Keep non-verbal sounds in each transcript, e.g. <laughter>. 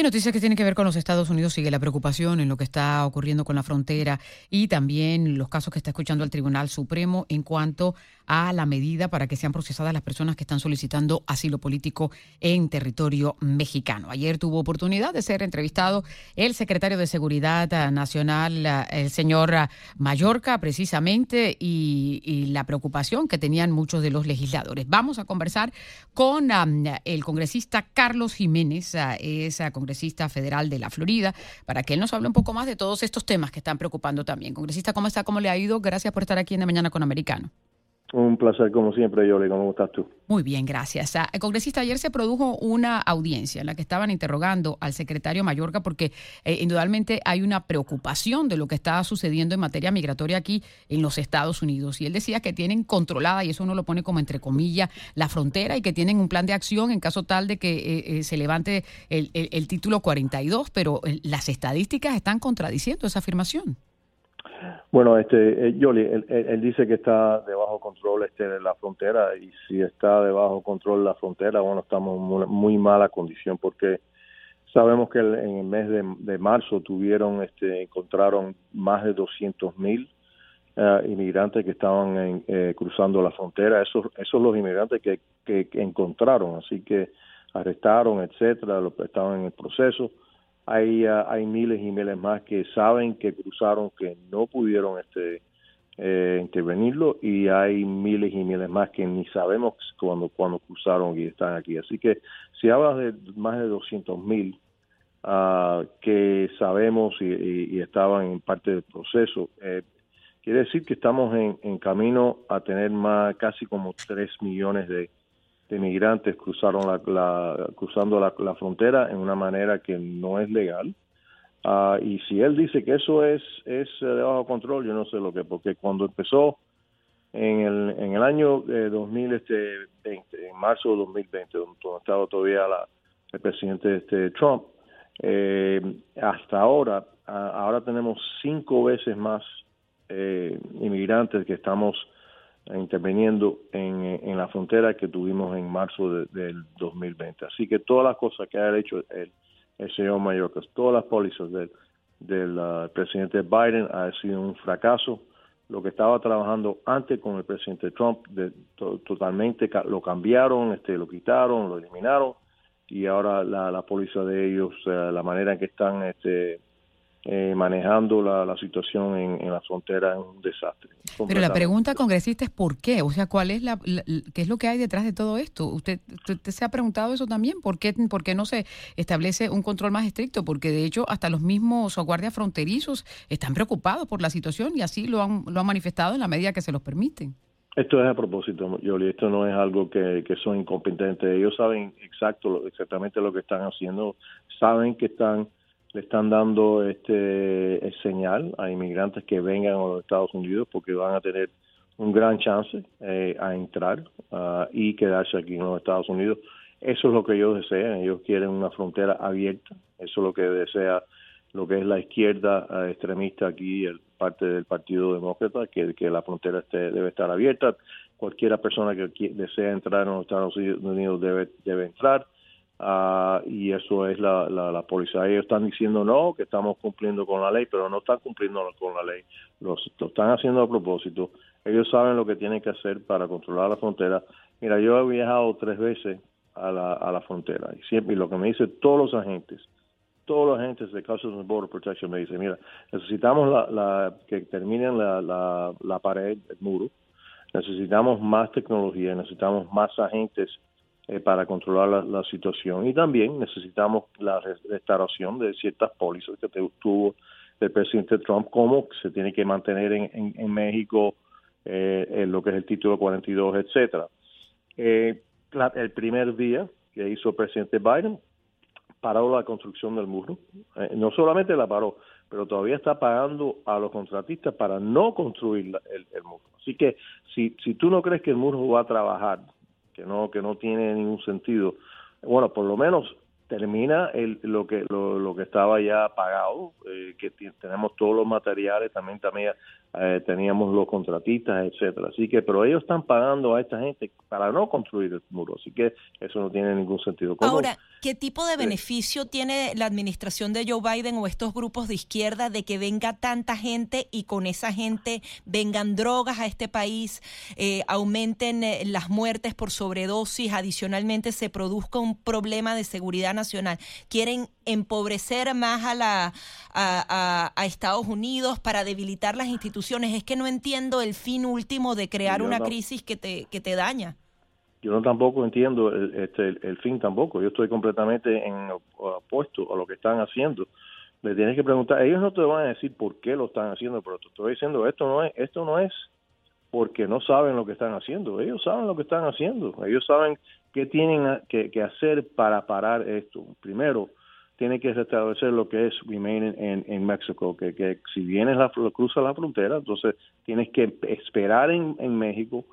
Y noticias que tienen que ver con los Estados Unidos sigue la preocupación en lo que está ocurriendo con la frontera y también los casos que está escuchando el Tribunal Supremo en cuanto a la medida para que sean procesadas las personas que están solicitando asilo político en territorio mexicano. Ayer tuvo oportunidad de ser entrevistado el secretario de Seguridad Nacional, el señor Mallorca, precisamente, y, la preocupación que tenían muchos de los legisladores. Vamos a conversar con um, el congresista Carlos Jiménez, es congresista federal de la Florida, para que él nos hable un poco más de todos estos temas que están preocupando también. Congresista, ¿cómo está? ¿Cómo le ha ido? Gracias por estar aquí en la mañana con Americano. Un placer como siempre, Yoli. ¿Cómo estás tú? Muy bien, gracias. Ah, congresista, ayer se produjo una audiencia en la que estaban interrogando al secretario Mayorga porque eh, indudablemente hay una preocupación de lo que está sucediendo en materia migratoria aquí en los Estados Unidos. Y él decía que tienen controlada, y eso uno lo pone como entre comillas, la frontera y que tienen un plan de acción en caso tal de que eh, eh, se levante el, el título 42, pero las estadísticas están contradiciendo esa afirmación. Bueno, este, eh, Yoli, él, dice que está debajo control este de la frontera y si está debajo control la frontera, bueno, estamos en muy, mala condición porque sabemos que en el mes de, marzo tuvieron, este, encontraron más de 200 mil eh, inmigrantes que estaban eh, cruzando la frontera. Esos, esos los inmigrantes que, que, encontraron, así que arrestaron, etcétera, estaban en el proceso hay, ah, hay miles y miles más que saben que cruzaron, que no pudieron este, eh, intervenirlo y hay miles y miles más que ni sabemos cuando, cuando cruzaron y están aquí. Así que si hablas de más de 200 mil uh, que sabemos y, estaban en parte del proceso, eh, quiere decir que estamos en, en camino a tener más casi como 3 millones de de migrantes cruzaron la, cruzando la, frontera en una manera que no es legal. Ah, y si él dice que eso es, es eh, de bajo control, yo no sé lo que, porque cuando empezó en el, en el año 2020, este, en marzo de 2020, donde estaba todavía la, el presidente este, Trump, eh, hasta ahora, ahora tenemos cinco veces más eh, inmigrantes que estamos interviniendo en, en, la frontera que tuvimos en marzo del 2020. Así que todas las cosas que ha hecho el, el señor Mayorkas, todas las pólizas del, del uh, presidente Biden ha sido un fracaso. Lo que estaba trabajando antes con el presidente Trump de, totalmente lo cambiaron, este, lo quitaron, lo eliminaron y ahora la, la póliza de ellos, uh, la manera en que están este, eh, manejando la, situación en, la frontera es un desastre. Pero la pregunta, congresista, es ¿por qué? O sea, ¿cuál es la, qué es lo que hay detrás de todo esto? ¿Usted, usted se ha preguntado eso también? ¿Por qué, ¿Por qué no se establece un control más estricto? Porque de hecho hasta los mismos guardias fronterizos están preocupados por la situación y así lo han, lo han manifestado en la medida que se los permiten. Esto es a propósito, Yoli, esto no es algo que, que son incompetentes. Ellos saben exacto, exactamente lo que están haciendo, saben que están le están dando este señal a inmigrantes que vengan a los Estados Unidos porque van a tener un gran chance eh, a entrar uh, y quedarse aquí en los Estados Unidos. Eso es lo que ellos desean. Ellos quieren una frontera abierta. Eso es lo que desea lo que es la izquierda uh, extremista aquí, parte del Partido Demócrata, que, que la frontera esté, debe estar abierta. Cualquiera persona que desea entrar en los Estados Unidos debe, debe entrar. Uh, y eso es la, la, policía. Ellos están diciendo no, que estamos cumpliendo con la ley, pero no están cumpliendo con la ley. Los, lo están haciendo a propósito. Ellos saben lo que tienen que hacer para controlar la frontera. Mira, yo he viajado tres veces a la, a la frontera y siempre y lo que me dicen todos los agentes, todos los agentes de Customs and Border Protection me dicen, mira, necesitamos la, la que terminen la, la, la pared, el muro, necesitamos más tecnología, necesitamos más agentes eh, para controlar la, situación. Y también necesitamos la restauración de ciertas pólizas que tuvo el presidente Trump, como se tiene que mantener en, en, México eh, lo que es el título 42, etcétera. Eh, el primer día que hizo el presidente Biden, paró la construcción del muro. no solamente la paró, pero todavía está pagando a los contratistas para no construir el, el, muro. Así que si, si tú no crees que el muro va a trabajar que no que no tiene ningún sentido. Bueno, por lo menos termina el, lo que lo, que estaba ya pagado, eh, que tenemos todos los materiales, también también eh, teníamos los contratistas, etcétera. Así que, pero ellos están pagando a esta gente para no construir el muro, así que eso no tiene ningún sentido. Ahora, ¿Qué tipo de beneficio tiene la administración de Joe Biden o estos grupos de izquierda de que venga tanta gente y con esa gente vengan drogas a este país, eh, aumenten eh, las muertes por sobredosis, adicionalmente se produzca un problema de seguridad nacional? ¿Quieren empobrecer más a, la, a, Estados Unidos para debilitar las instituciones? Es que no entiendo el fin último de crear una crisis que te, que te daña yo no tampoco entiendo el, este, el, fin tampoco. Yo estoy completamente en opuesto a lo que están haciendo. Me tienes que preguntar, ellos no te van a decir por qué lo están haciendo, pero te estoy diciendo, esto no es, esto no es porque no saben lo que están haciendo. Ellos saben lo que están haciendo. Ellos saben qué tienen que, hacer para parar esto. Primero, tiene que restablecer lo que es remain en, México, que, que si vienes la, cruza la frontera, entonces tienes que esperar en, en México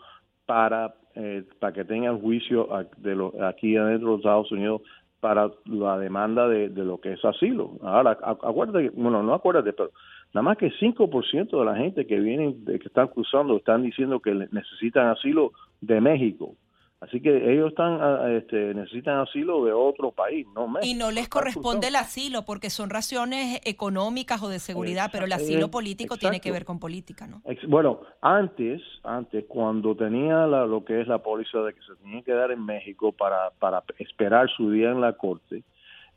para eh, para que tengan juicio de aquí adentro de los Estados Unidos para la demanda de, lo que es asilo. Ahora, acuérdate, bueno, no acuérdate, pero nada más que 5% de la gente que vienen, que están cruzando, están diciendo que necesitan asilo de México. Así que ellos están ah, este, necesitan asilo de otro país, no México. Y no les corresponde el asilo porque son razones económicas o de seguridad, pero el asilo político tiene que ver con política, ¿no? Bueno, antes, antes cuando tenía lo que es la póliza de que se tenía que dar en México para, para esperar su día en la corte,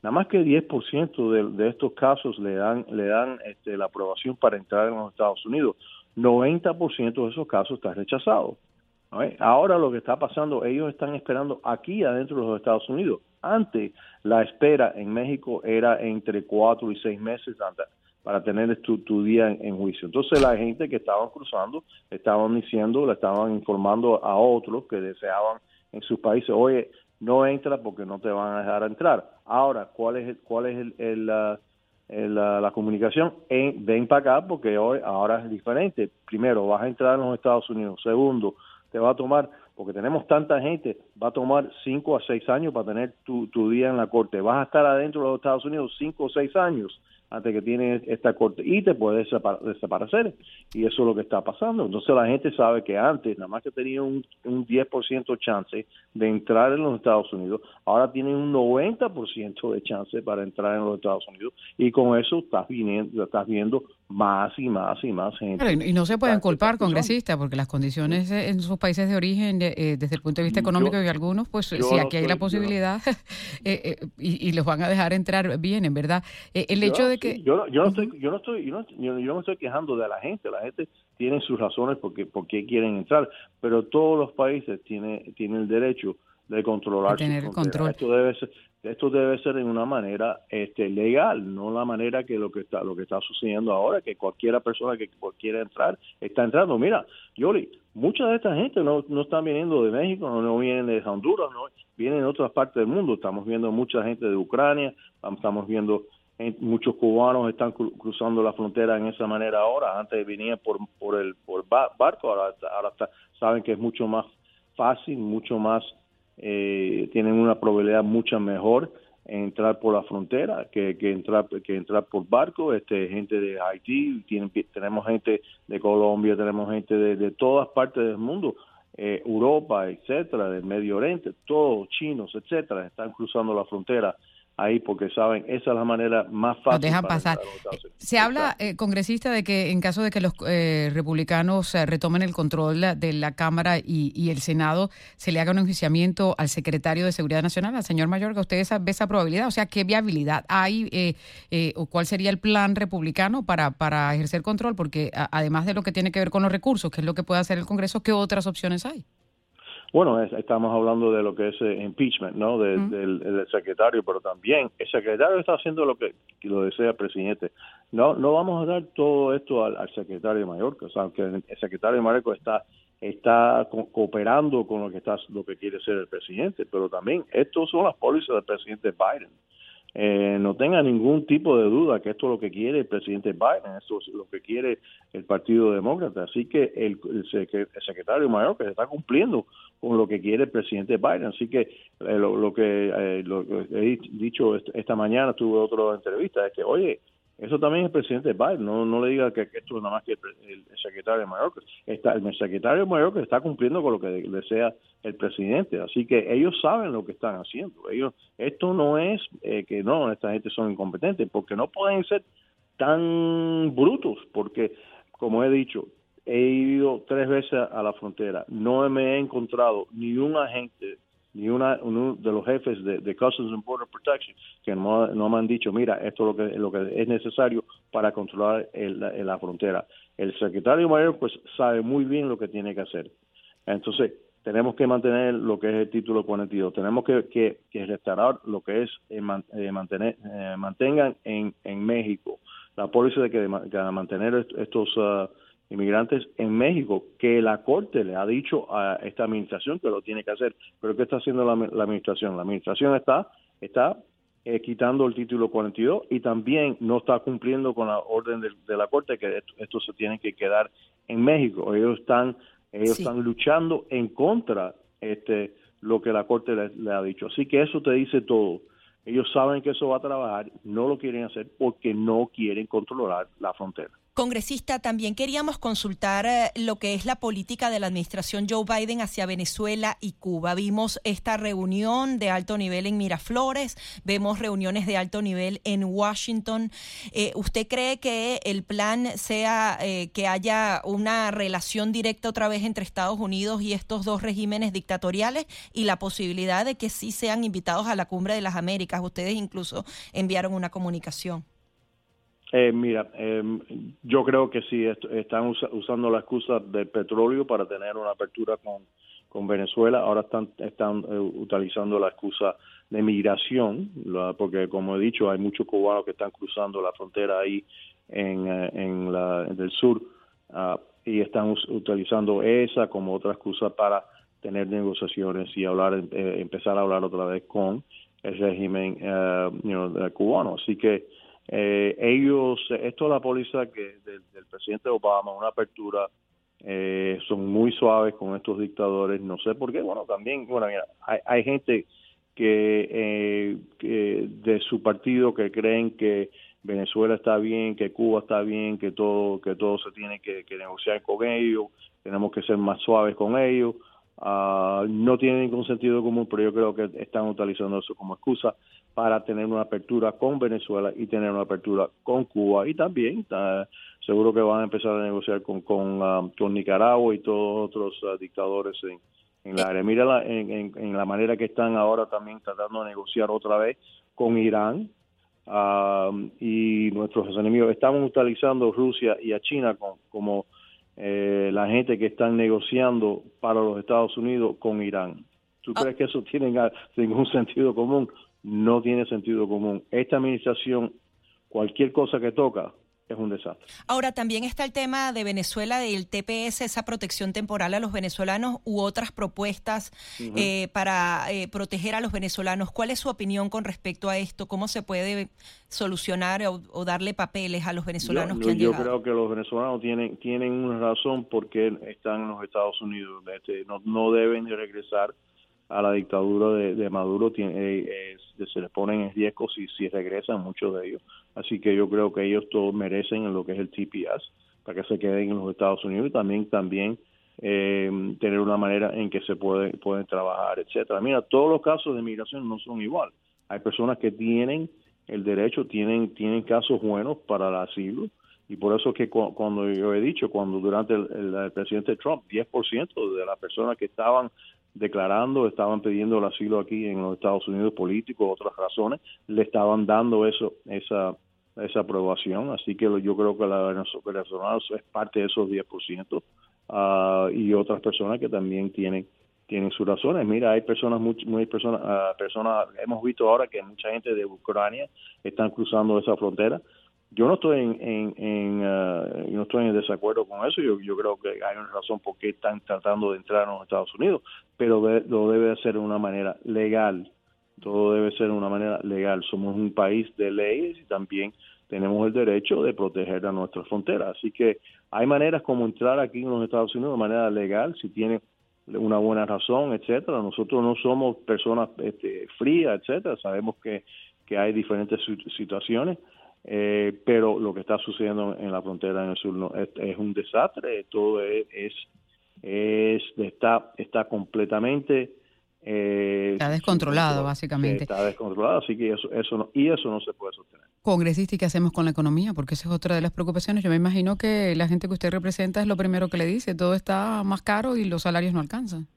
nada más que 10% de, de estos casos le dan le dan este, la aprobación para entrar en los Estados Unidos. 90% de esos casos están rechazados. Ahora lo que está pasando, ellos están esperando aquí adentro de los Estados Unidos. Antes, la espera en México era entre cuatro y seis meses para tener tu, día en, juicio. Entonces, la gente que estaban cruzando estaban diciendo, le estaban informando a otros que deseaban en sus países, oye, no entra porque no te van a dejar entrar. Ahora, ¿cuál es, cuál es el, la, comunicación? ven para acá porque hoy ahora es diferente. Primero, vas a entrar en los Estados Unidos. Segundo, te va a tomar, porque tenemos tanta gente, va a tomar cinco a seis años para tener tu, tu día en la corte. Vas a estar adentro de los Estados Unidos cinco o seis años antes que tiene esta corte y te puedes desaparecer. Y eso es lo que está pasando. Entonces la gente sabe que antes nada más que tenía un, un 10% chance de entrar en los Estados Unidos, ahora tienen un 90% de chance para entrar en los Estados Unidos y con eso estás, viniendo, estás viendo más y más y más gente. y no se pueden culpar congresistas porque las condiciones en sus países de origen, eh, desde el punto de vista económico y algunos, pues si aquí hay la posibilidad <laughs> eh, eh, y, los van a dejar entrar bien, en verdad. el hecho de yo, yo no estoy yo no estoy yo no, yo, me estoy quejando de la gente la gente tiene sus razones porque por qué quieren entrar pero todos los países tienen tienen el derecho de controlar tener control. esto debe ser esto debe ser en una manera este legal no la manera que lo que está lo que está sucediendo ahora que cualquiera persona que quiera entrar está entrando mira Yoli mucha de esta gente no, no están viniendo de México no, no vienen de Honduras no vienen de otras partes del mundo estamos viendo mucha gente de Ucrania estamos viendo muchos cubanos están cruzando la frontera en esa manera ahora. Antes venían por, por el por barco, ahora, ahora saben que es mucho más fácil, mucho más, eh, tienen una probabilidad mucho mejor entrar por la frontera que, que entrar que entrar por barco. Este gente de Haití tienen, tenemos gente de Colombia tenemos gente de, todas partes del mundo eh, Europa etcétera del Medio Oriente todos chinos etcétera están cruzando la frontera ahí porque saben, esa es la manera más fácil. dejan pasar. Se habla, eh, congresista, de que en caso de que los eh, republicanos eh, retomen el control de la Cámara y, el Senado, se le haga un enjuiciamiento al secretario de Seguridad Nacional, al señor Mayorga. ¿Usted ve esa probabilidad? O sea, ¿qué viabilidad hay o cuál sería el plan republicano para, para ejercer control? Porque además de lo que tiene que ver con los recursos, que es lo que puede hacer el Congreso, ¿qué otras opciones hay? Bueno, estamos hablando de lo que es eh, impeachment, ¿no? del, secretario, pero también el secretario está haciendo lo que, lo desea el presidente. No, no vamos a dar todo esto al, secretario mayor, o sea, que el secretario mayor está está cooperando con lo que está lo que quiere ser el presidente, pero también estos son las pólizas del presidente Biden. Eh, no tenga ningún tipo de duda que esto es lo que quiere el presidente Biden, esto es lo que quiere el Partido Demócrata. Así que el, secretario mayor que se está cumpliendo con lo que quiere el presidente Biden. Así que eh, lo, que, eh, lo, he dicho esta mañana, tuve otra entrevista, es que, oye, eso también es el presidente Biden. No, no le diga que, esto es nada más que el, secretario mayor. Está, el secretario mayor que está cumpliendo con lo que desea el presidente. Así que ellos saben lo que están haciendo. Ellos, esto no es eh, que no, esta gente son incompetentes, porque no pueden ser tan brutos, porque como he dicho, he ido tres veces a la frontera, no me he encontrado ni un agente ni una, uno de los jefes de, Customs and Border Protection que no, no, me han dicho, mira, esto es lo que, lo que es necesario para controlar la frontera. El secretario mayor pues sabe muy bien lo que tiene que hacer. Entonces, tenemos que mantener lo que es el título 42, tenemos que, que, restaurar lo que es eh, eh, mantener, eh, mantengan en, en México la póliza de que, de mantener estos... Uh, inmigrantes en México, que la Corte le ha dicho a esta administración que lo tiene que hacer. Pero ¿qué está haciendo la, administración? La administración está, está eh, quitando el título 42 y también no está cumpliendo con la orden de, la Corte que esto, se tiene que quedar en México. Ellos están, ellos están luchando en contra este lo que la Corte le ha dicho. Así que eso te dice todo. Ellos saben que eso va a trabajar, no lo quieren hacer porque no quieren controlar la frontera. Congresista, también queríamos consultar eh, lo que es la política de la administración Joe Biden hacia Venezuela y Cuba. Vimos esta reunión de alto nivel en Miraflores, vemos reuniones de alto nivel en Washington. Eh, ¿Usted cree que el plan sea eh, que haya una relación directa otra vez entre Estados Unidos y estos dos regímenes dictatoriales y la posibilidad de que sí sean invitados a la cumbre de las Américas? Ustedes incluso enviaron una comunicación. Eh, mira, em, yo creo que sí, están usando la excusa del petróleo para tener una apertura con, con Venezuela. Ahora están, están eh, utilizando la excusa de migración, porque como he dicho, hay muchos cubanos que están cruzando la frontera ahí en, eh, en, la, el sur ah, y están utilizando esa como otra excusa para tener negociaciones y hablar, empezar a hablar otra vez con el régimen cubano. Así que eh, ellos, esto es la póliza que del, presidente Obama, una apertura, eh, son muy suaves con estos dictadores, no sé por qué, bueno, también, bueno, mira, hay, gente eh, que, de su partido que creen que Venezuela está bien, que Cuba está bien, que todo, que todo se tiene que, negociar con ellos, tenemos que ser más suaves con ellos. Uh, no tiene ningún sentido común, pero yo creo que están utilizando eso como excusa para tener una apertura con Venezuela y tener una apertura con Cuba y también seguro que van a empezar a negociar con con, ah, con Nicaragua y todos otros ah, dictadores en, en, la área. Mira la, en, la manera que están ahora también tratando de negociar otra vez con Irán ah, y nuestros enemigos. Estamos utilizando Rusia y a China como eh, la gente que están negociando para los Estados Unidos con Irán. ¿Tú crees que eso tiene ningún sentido común? no tiene sentido común. Esta administración, cualquier cosa que toca, es un desastre. Ahora, también está el tema de Venezuela, del TPS, esa protección temporal a los venezolanos u otras propuestas eh, para eh, proteger a los venezolanos. ¿Cuál es su opinión con respecto a esto? ¿Cómo se puede solucionar o, darle papeles a los venezolanos yo, que han yo creo que los venezolanos tienen, tienen una razón porque están en los Estados Unidos. Este, no, no deben de regresar a la dictadura de, Maduro tiene, eh, se les ponen en riesgo si, si regresan muchos de ellos. Así que yo creo que ellos todos merecen en lo que es el TPS para que se queden en los Estados Unidos y también también eh, tener una manera en que se puede, pueden trabajar, etcétera. Mira, todos los casos de migración no son igual. Hay personas que tienen el derecho, tienen tienen casos buenos para el asilo y por eso es que cuando yo he dicho, cuando durante el presidente Trump, 10% de las personas que estaban declarando, estaban pidiendo el asilo aquí en los Estados Unidos políticos, otras razones, le estaban dando eso, esa, esa aprobación. Así que yo creo que la Venezuela es parte de esos 10% uh, ah, y otras personas que también tienen tienen sus razones. Mira, hay personas, muy, personas, uh, personas, hemos visto ahora que mucha gente de Ucrania están cruzando esa frontera yo no estoy en, en, uh, no estoy en desacuerdo con eso. Yo, yo creo que hay una razón por qué están tratando de entrar a los Estados Unidos pero lo debe hacer de una manera legal. Todo debe ser de una manera legal. Somos un país de leyes y también tenemos el derecho de proteger a nuestras fronteras. Así que hay maneras como entrar aquí en los Estados Unidos de manera legal si tiene una buena razón etcétera. Nosotros no somos personas este, frías etcétera. Sabemos que que hay diferentes situaciones eh, pero lo que está sucediendo en la frontera en el sur no, es, un desastre, todo es, es, está, está completamente eh, está descontrolado, básicamente. Está descontrolado, así que eso, eso no, y eso no se puede sostener. Congresista, ¿y qué hacemos con la economía? Porque esa es otra de las preocupaciones. Yo me imagino que la gente que usted representa es lo primero que le dice, todo está más caro y los salarios no alcanzan.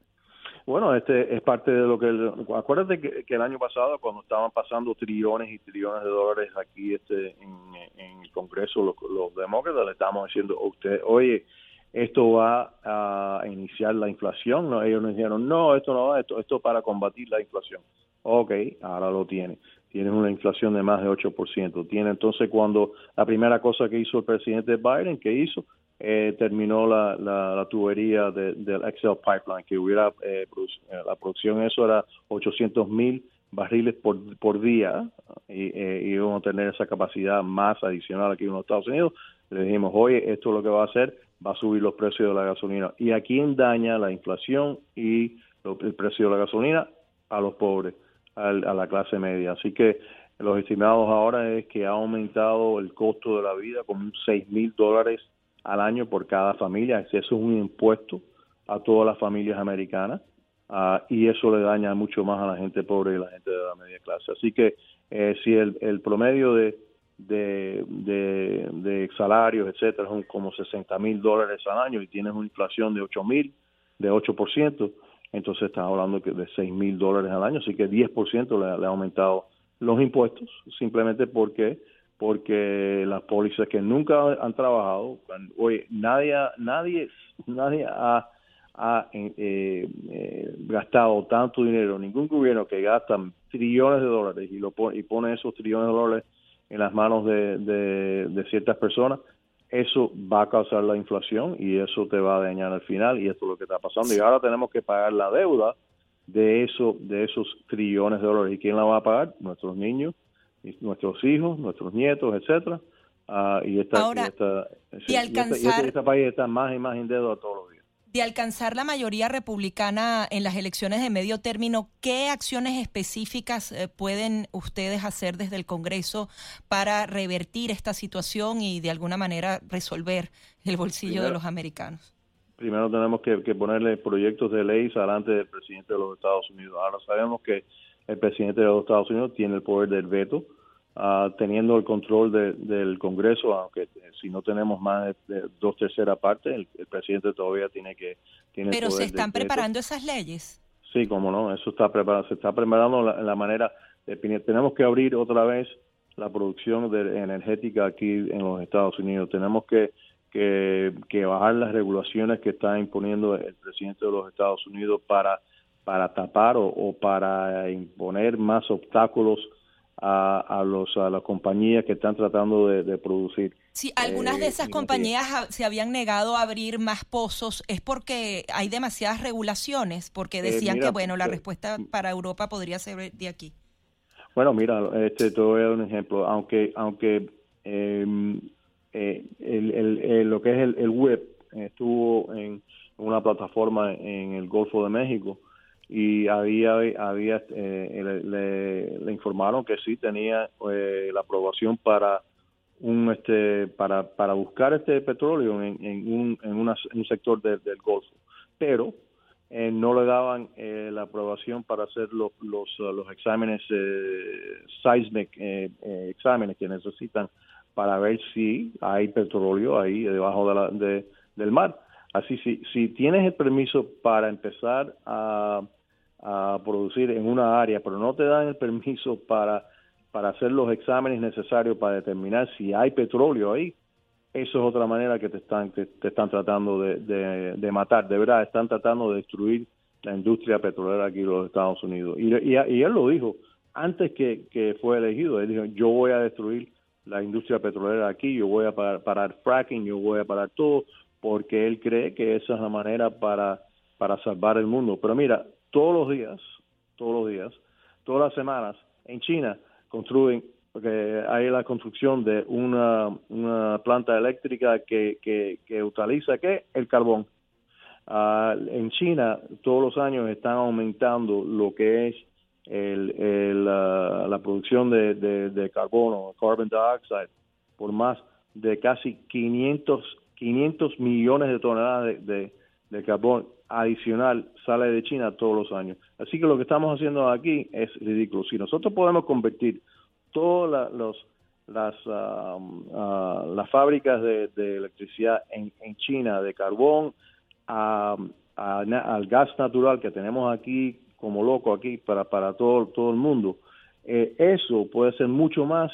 Bueno, este es parte de lo que... acuérdate que, el año pasado, cuando estaban pasando trillones y trillones de dólares aquí este en, el Congreso, los, los demócratas le estábamos diciendo a usted, oye, esto va a iniciar la inflación. ¿no? Ellos nos dijeron, no, esto no va, esto, esto para combatir la inflación. Ok, ahora lo tiene. Tiene una inflación de más de 8%. Tiene entonces cuando la primera cosa que hizo el presidente Biden, que hizo, eh, terminó la, la, tubería del Excel Pipeline, que hubiera, eh, eh, la producción eso era 800 mil barriles por, por día y, eh, íbamos a tener esa capacidad más adicional aquí en los Estados Unidos. Le dijimos, oye, esto es lo que va a hacer, va a subir los precios de la gasolina. ¿Y a quién daña la inflación y el precio de la gasolina? A los pobres, a, la clase media. Así que los estimados ahora es que ha aumentado el costo de la vida con 6 mil dólares al año por cada familia. Eso es un impuesto a todas las familias americanas uh, y eso le daña mucho más a la gente pobre y la gente de la media clase. Así que eh, si el, el promedio de de, de, salarios, etcétera, son como 60 mil dólares al año y tienes una inflación de 8 mil, de 8%, entonces estás hablando de 6 mil dólares al año, así que 10% le, le ha aumentado los impuestos, simplemente porque porque las pólizas que nunca han trabajado, oye, nadie, nadie, nadie ha, ha eh, eh, gastado tanto dinero, ningún gobierno que gasta trillones de dólares y lo pone, y pone esos trillones de dólares en las manos de, de, ciertas personas, eso va a causar la inflación y eso te va a dañar al final y esto es lo que está pasando. Y ahora tenemos que pagar la deuda de eso de esos trillones de dólares. Y quién la va a pagar nuestros niños nuestros hijos nuestros nietos etcétera ah, y esta, ahora, y, alcanzar... este, país está más y más en deuda todos los días de alcanzar la mayoría republicana en las elecciones de medio término, ¿qué acciones específicas eh, pueden ustedes hacer desde el Congreso para revertir esta situación y de alguna manera resolver el bolsillo de los americanos? Primero tenemos que, ponerle proyectos de ley adelante del presidente de los Estados Unidos. Ahora sabemos que el presidente de los Estados Unidos tiene el poder del veto Ah, teniendo el control del Congreso, aunque eh, si no tenemos más de, dos terceras partes, el, presidente todavía tiene que... Tiene Pero se están preparando esas leyes. Sí, como no, eso está preparado, se está preparando la, la manera, de, tenemos que abrir otra vez la producción de energética aquí en los Estados Unidos, tenemos que, que, que bajar las regulaciones que está imponiendo el presidente de los Estados Unidos para, para tapar o para imponer más obstáculos a, los, a las compañías que están tratando de, producir. Si algunas de eh, esas compañías se habían negado a abrir más pozos, es porque hay demasiadas regulaciones, porque eh, decían que, bueno, la eh, respuesta para Europa podría ser de aquí. Bueno, mira, este, te voy a dar un ejemplo. Aunque, aunque em, el, lo que es el, el web estuvo en una plataforma en el Golfo de México, y había había eh, le, informaron que sí tenía eh, la aprobación para un este para para buscar este petróleo en, en un en, un sector del Golfo. Pero eh, no le daban la aprobación para hacer los los, los exámenes seismic exámenes que necesitan para ver si hay petróleo ahí debajo de la, de, del mar. Así, si, si tienes el permiso para empezar a, producir en una área, pero no te dan el permiso para, para hacer los exámenes necesarios para determinar si hay petróleo ahí, eso es otra manera que te están, te están tratando de, de, matar. De verdad, están tratando de destruir la industria petrolera aquí en los Estados Unidos. Y, y, y él lo dijo antes que, que, fue elegido. Él dijo, yo voy a destruir la industria petrolera aquí, yo voy a parar fracking, yo voy a parar todo, porque él cree que esa es la manera para, para salvar el mundo. Pero mira, todos los días, todos los días, todas las semanas, en China construyen, porque hay la construcción de una, una planta eléctrica que, que, utiliza ¿qué? el carbón. Ah, en China todos los años están aumentando lo que es el, la producción de, de, carbono, carbon dioxide, por más de casi 500, 500 millones de toneladas de, de, carbón adicional sale de China todos los años. Así que lo que estamos haciendo aquí es ridículo. Si nosotros podemos convertir todas los, las, um, uh, las fábricas de, electricidad en, en, China de carbón a, al gas natural que tenemos aquí como loco aquí para, para todo, todo el mundo, eh, eso puede ser mucho más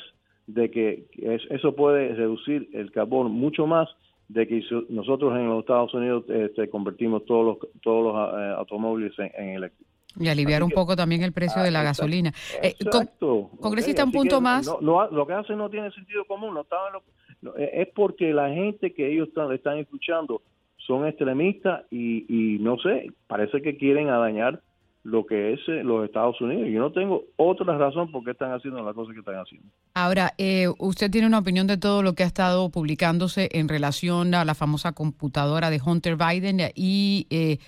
de que eso puede reducir el carbón mucho más de que nosotros en los Estados Unidos este, convertimos todos los todos los eh, automóviles en, eléctricos. Y aliviar un poco también el precio de la gasolina. Eh, exacto. congresista, un punto más. lo que hacen no tiene sentido común. No es porque la gente que ellos están, están escuchando son extremistas y, y no sé, parece que quieren dañar lo que es eh, los Estados Unidos. Yo no tengo otra razón por qué están haciendo las cosas que están haciendo. Ahora, eh, usted tiene una opinión de todo lo que ha estado publicándose en relación a la famosa computadora de Hunter Biden y eh,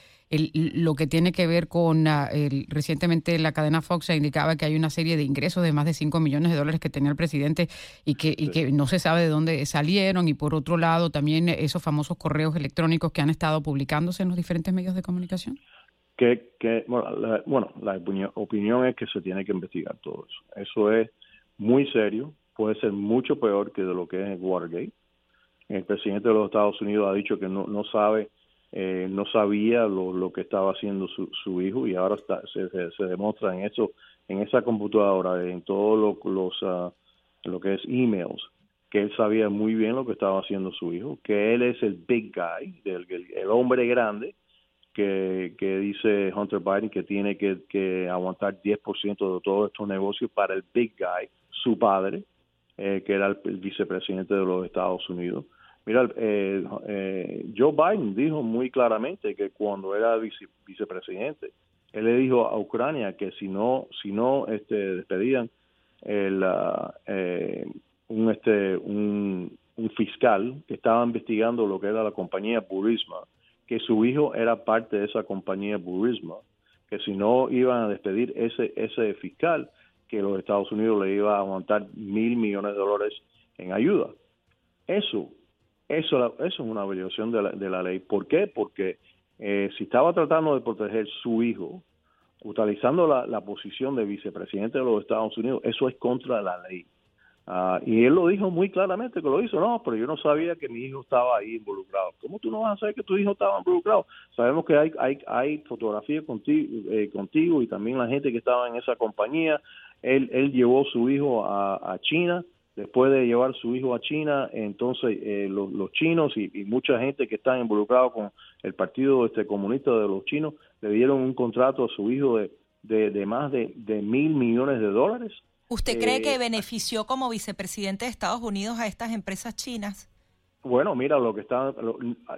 lo que tiene que ver con ah, el, recientemente la cadena Fox indicaba que hay una serie de ingresos de más de 5 millones de dólares que tenía el presidente y que, y que no se sabe de dónde salieron y por otro lado también esos famosos correos electrónicos que han estado publicándose en los diferentes medios de comunicación que, bueno, la, opinión, es que se tiene que investigar todo eso. Eso es muy serio, puede ser mucho peor que de lo que es Watergate. El presidente de los Estados Unidos ha dicho que no, no sabe, eh, no sabía lo, lo, que estaba haciendo su, su hijo y ahora está, se, se, demuestra en eso, en esa computadora, en todo lo, los, uh, lo que es emails, que él sabía muy bien lo que estaba haciendo su hijo, que él es el big guy, el, el hombre grande, que, que dice Hunter Biden que tiene que, que aguantar 10% de todos estos negocios para el big guy, su padre, eh, que era el, vicepresidente de los Estados Unidos. Mira, eh, eh, Joe Biden dijo muy claramente que cuando era vicepresidente, él le dijo a Ucrania que si no, si no este, despedían el, un, este, un fiscal que estaba investigando lo que era la compañía Burisma, que su hijo era parte de esa compañía Burisma, que si no iban a despedir ese, ese fiscal, que los Estados Unidos le iba a aguantar mil millones de dólares en ayuda. Eso, eso, eso es una violación de la, de la ley. ¿Por qué? Porque eh, si estaba tratando de proteger su hijo, utilizando la, la posición de vicepresidente de los Estados Unidos, eso es contra la ley. Ah, y él lo dijo muy claramente que lo hizo, no, pero yo no sabía que mi hijo estaba ahí involucrado. ¿Cómo tú no vas a saber que tu hijo estaba involucrado? Sabemos que hay hay, hay fotografías contigo, eh, contigo y también la gente que estaba en esa compañía. Él, él llevó su hijo a, China, después de llevar su hijo a China, entonces eh, los, chinos y, mucha gente que está involucrado con el Partido este Comunista de los Chinos le dieron un contrato a su hijo de, de, de más de, de mil millones de dólares ¿Usted cree que eh, benefició como vicepresidente de Estados Unidos a estas empresas chinas? Bueno, mira, lo que está,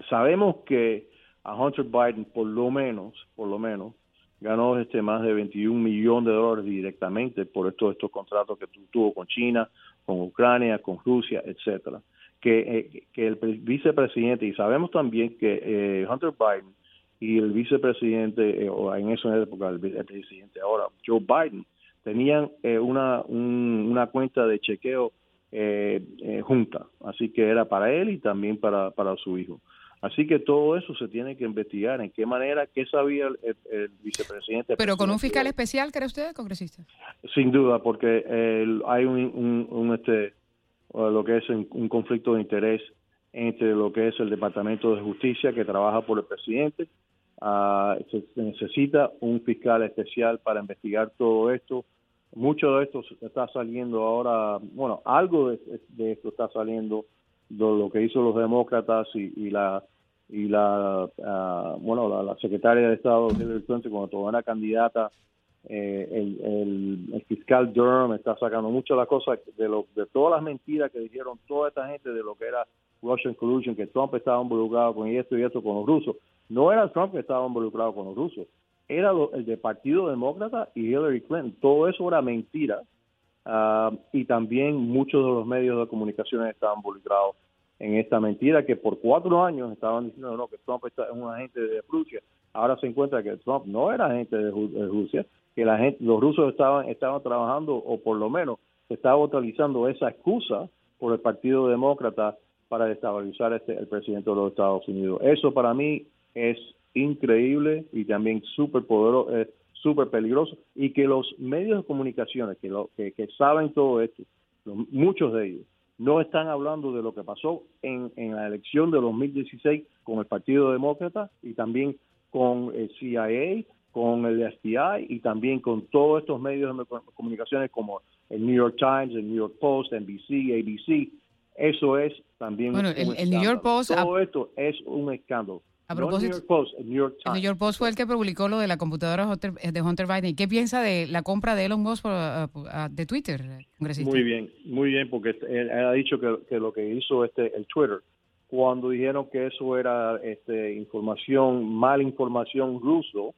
sabemos que a Hunter Biden por lo menos, por lo menos, ganó este más de 21 millones de dólares directamente por estos estos contratos que tuvo con China, con Ucrania, con Rusia, etcétera. Que, eh, que el vicepresidente y sabemos también que eh, Hunter Biden y el vicepresidente o en esa época el, el presidente ahora Joe Biden tenían eh, una, una cuenta de chequeo eh, eh, junta, así que era para él y también para, para su hijo. Así que todo eso se tiene que investigar, en qué manera, qué sabía el, vicepresidente. Pero con un fiscal especial, ¿cree usted, congresista? Sin duda, porque hay un, un, este, lo que es un conflicto de interés entre lo que es el Departamento de Justicia que trabaja por el presidente. Uh, se necesita un fiscal especial para investigar todo esto. Mucho de esto está saliendo ahora, bueno, algo de, esto está saliendo de lo que hizo los demócratas y, la y la ah, bueno la, secretaria de Estado Hillary Clinton cuando tomó una candidata eh, el, fiscal Durham está sacando mucho las cosas de lo de todas las mentiras que dijeron toda esta gente de lo que era Russian collusion que Trump estaba involucrado con esto y esto con los rusos no era Trump que estaba involucrado con los rusos era el de Partido Demócrata y Hillary Clinton. Todo eso era mentira. Ah, y también muchos de los medios de comunicación estaban involucrados en esta mentira que por cuatro años estaban diciendo no, que Trump es un agente de Rusia. Ahora se encuentra que Trump no era agente de, Rusia, que la gente, los rusos estaban, estaban trabajando o por lo menos estaba utilizando esa excusa por el Partido Demócrata para destabilizar este, el presidente de los Estados Unidos. Eso para mí es increíble y también súper poderoso, súper peligroso y que los medios de comunicaciones que, lo, que, saben todo esto, muchos de ellos, no están hablando de lo que pasó en, en la elección de 2016 con el Partido Demócrata y también con el CIA, con el FBI y también con todos estos medios de comunicaciones como el New York Times, el New York Post, NBC, ABC. Eso es también bueno, el, New York Post. Todo esto es un escándalo. A propósito, el New York New York Post fue el que publicó lo de la computadora de Hunter Biden. ¿Qué piensa de la compra de Elon Musk de Twitter, Muy bien, muy bien, porque él, ha dicho que, lo que hizo este el Twitter, cuando dijeron que eso era este, información, mala información ruso,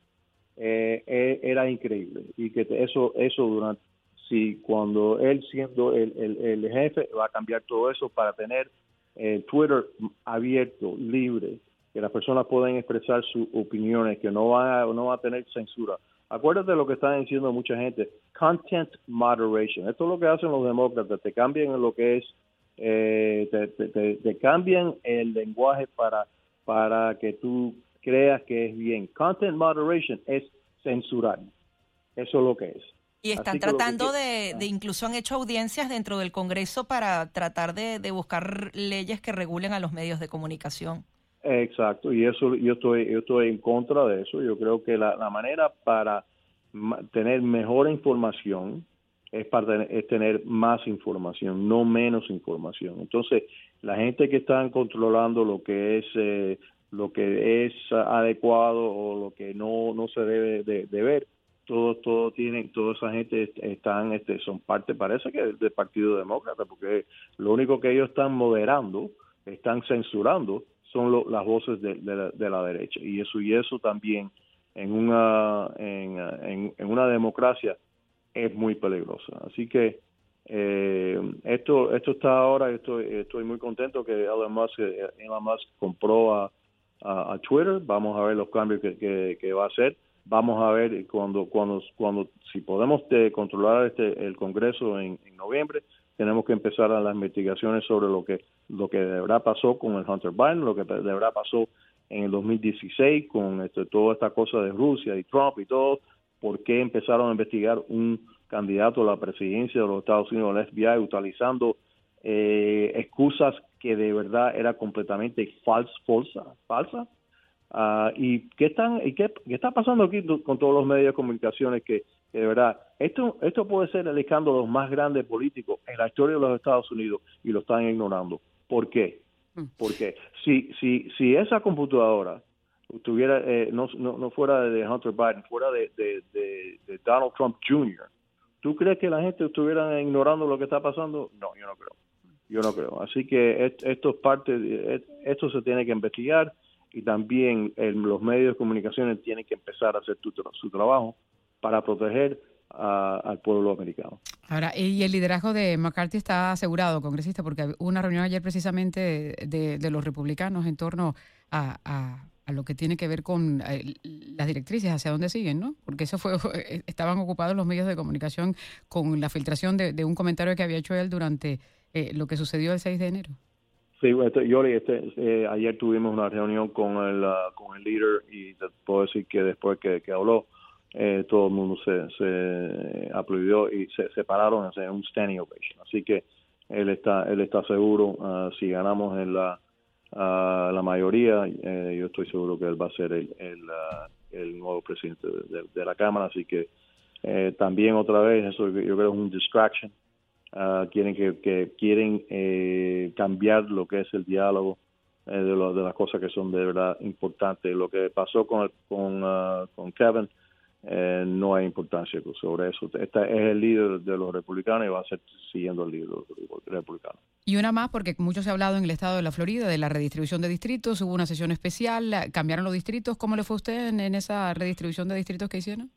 eh, e, era increíble y que eso eso durante si cuando él siendo el, el, jefe va a cambiar todo eso para tener el Twitter abierto, libre, que las personas pueden expresar sus opiniones, que no va, no va a tener censura. Acuérdate de lo que está diciendo mucha gente, content moderation. Esto es lo que hacen los demócratas, te cambian lo que es, eh, te, te, cambian el lenguaje para, para que tú creas que es bien. Content moderation es censurar. Eso es lo que es. Y están tratando de, de, incluso han hecho audiencias dentro del Congreso para tratar de, de, buscar leyes que regulen a los medios de comunicación. Exacto, y eso yo estoy yo estoy en contra de eso. Yo creo que la, la manera para tener mejor información es para es tener más información, no menos información. Entonces, la gente que está controlando lo que es eh, lo que es adecuado o lo que no, no se debe de, ver. Todo, todo tienen, toda esa gente están, este, son parte, parece que del Partido Demócrata, porque lo único que ellos están moderando, están censurando, son las voces de, la, derecha. Y eso, y eso también en una, en, en, una democracia es muy peligroso. Así que eh, esto, esto está ahora, estoy, estoy muy contento que Elon Musk, Elon Musk compró a, a, Twitter, vamos a ver los cambios que, que, va a hacer, vamos a ver cuando, cuando, cuando si podemos eh, controlar este, el Congreso en, noviembre, tenemos que empezar a las investigaciones sobre lo que, lo que de verdad pasó con el Hunter Biden, lo que de verdad pasó en el 2016 con este, toda esta cosa de Rusia y Trump y todo, por qué empezaron a investigar un candidato a la presidencia de los Estados Unidos, el FBI, utilizando eh, excusas que de verdad era completamente falsa, falsa, falsa. Ah, y qué están y qué, está pasando aquí con todos los medios de comunicaciones que, de verdad esto esto puede ser el escándalo más grande político en la historia de los Estados Unidos y lo están ignorando. ¿Por qué? Mm. Porque si si si esa computadora tuviera eh, no, no, fuera de Hunter Biden, fuera de, de, de Donald Trump Jr., ¿tú crees que la gente estuviera ignorando lo que está pasando? No, yo no creo. Yo no creo. Así que esto es parte, esto se tiene que investigar y también los medios de comunicación tienen que empezar a hacer su trabajo para proteger al pueblo americano. Ahora, y el liderazgo de McCarthy está asegurado, congresista, porque hubo una reunión ayer precisamente de, los republicanos en torno a, a, lo que tiene que ver con eh, las directrices, hacia dónde siguen, ¿no? Porque eso fue, estaban ocupados los medios de comunicación con la filtración de, de un comentario que había hecho él durante eh, lo que sucedió el 6 de enero. Sí, este, yo este, eh, ayer tuvimos una reunión con el, uh, con el líder y te puedo decir que después que, habló, eh, todo el mundo se, se aplaudió y se separaron en un standing ovation. Así que él está él está seguro, uh, si ganamos en la, uh, la mayoría, yo estoy seguro que él va a ser el, el, el nuevo presidente de, la Cámara. Así que también otra vez, eso yo creo es un distraction Ah, quieren que, quieren eh, cambiar lo que es el diálogo eh, de, de las cosas que son de verdad importantes. Lo que pasó con con, ah, con Kevin eh, no hay importancia sobre eso. Este es el líder de los republicanos y va a ser siguiendo el líder de los republicanos. Y una más, porque mucho se ha hablado en el estado de la Florida de la redistribución de distritos. Hubo una sesión especial, cambiaron los distritos. ¿Cómo le fue a usted en esa redistribución de distritos que hicieron?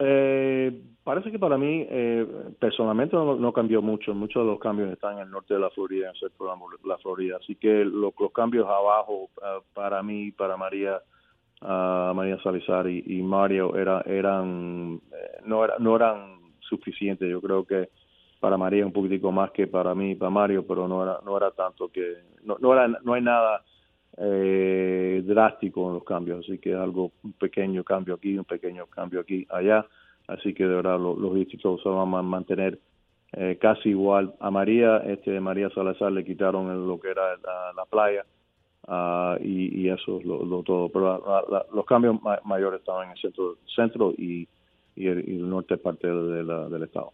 Eh, parece que para mí, eh, personalmente, no, cambió mucho. Muchos de los cambios están en el norte de la Florida, en el de la Florida. Así que los cambios abajo, eh, para mí, para María, a María Salazar y, Mario era, eran eh, no, era, no eran suficientes. Yo creo que para María un poquitico más que para mí, para Mario, pero no era, no era tanto que, no, no, era, no hay nada eh, drástico en los cambios, así que algo, un pequeño cambio aquí, un pequeño cambio aquí, allá, así que de verdad los, distritos se van a mantener eh, casi igual a María, este María Salazar le quitaron lo que era la, playa uh, y, y, eso es lo, todo, pero los cambios mayores estaban en el centro, centro y, y, el, norte parte del estado.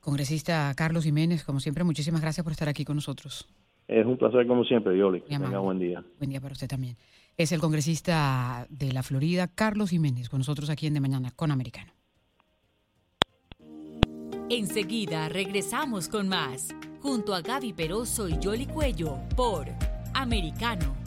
Congresista Carlos Jiménez, como siempre, muchísimas gracias por estar aquí con nosotros. Es un placer como siempre, Yoli. Tenga buen día. Buen día para usted también. Es el congresista de la Florida, Carlos Jiménez, con nosotros aquí en De Mañana con Americano. Enseguida regresamos con más, junto a Gaby Peroso y Yoli Cuello, por Americano.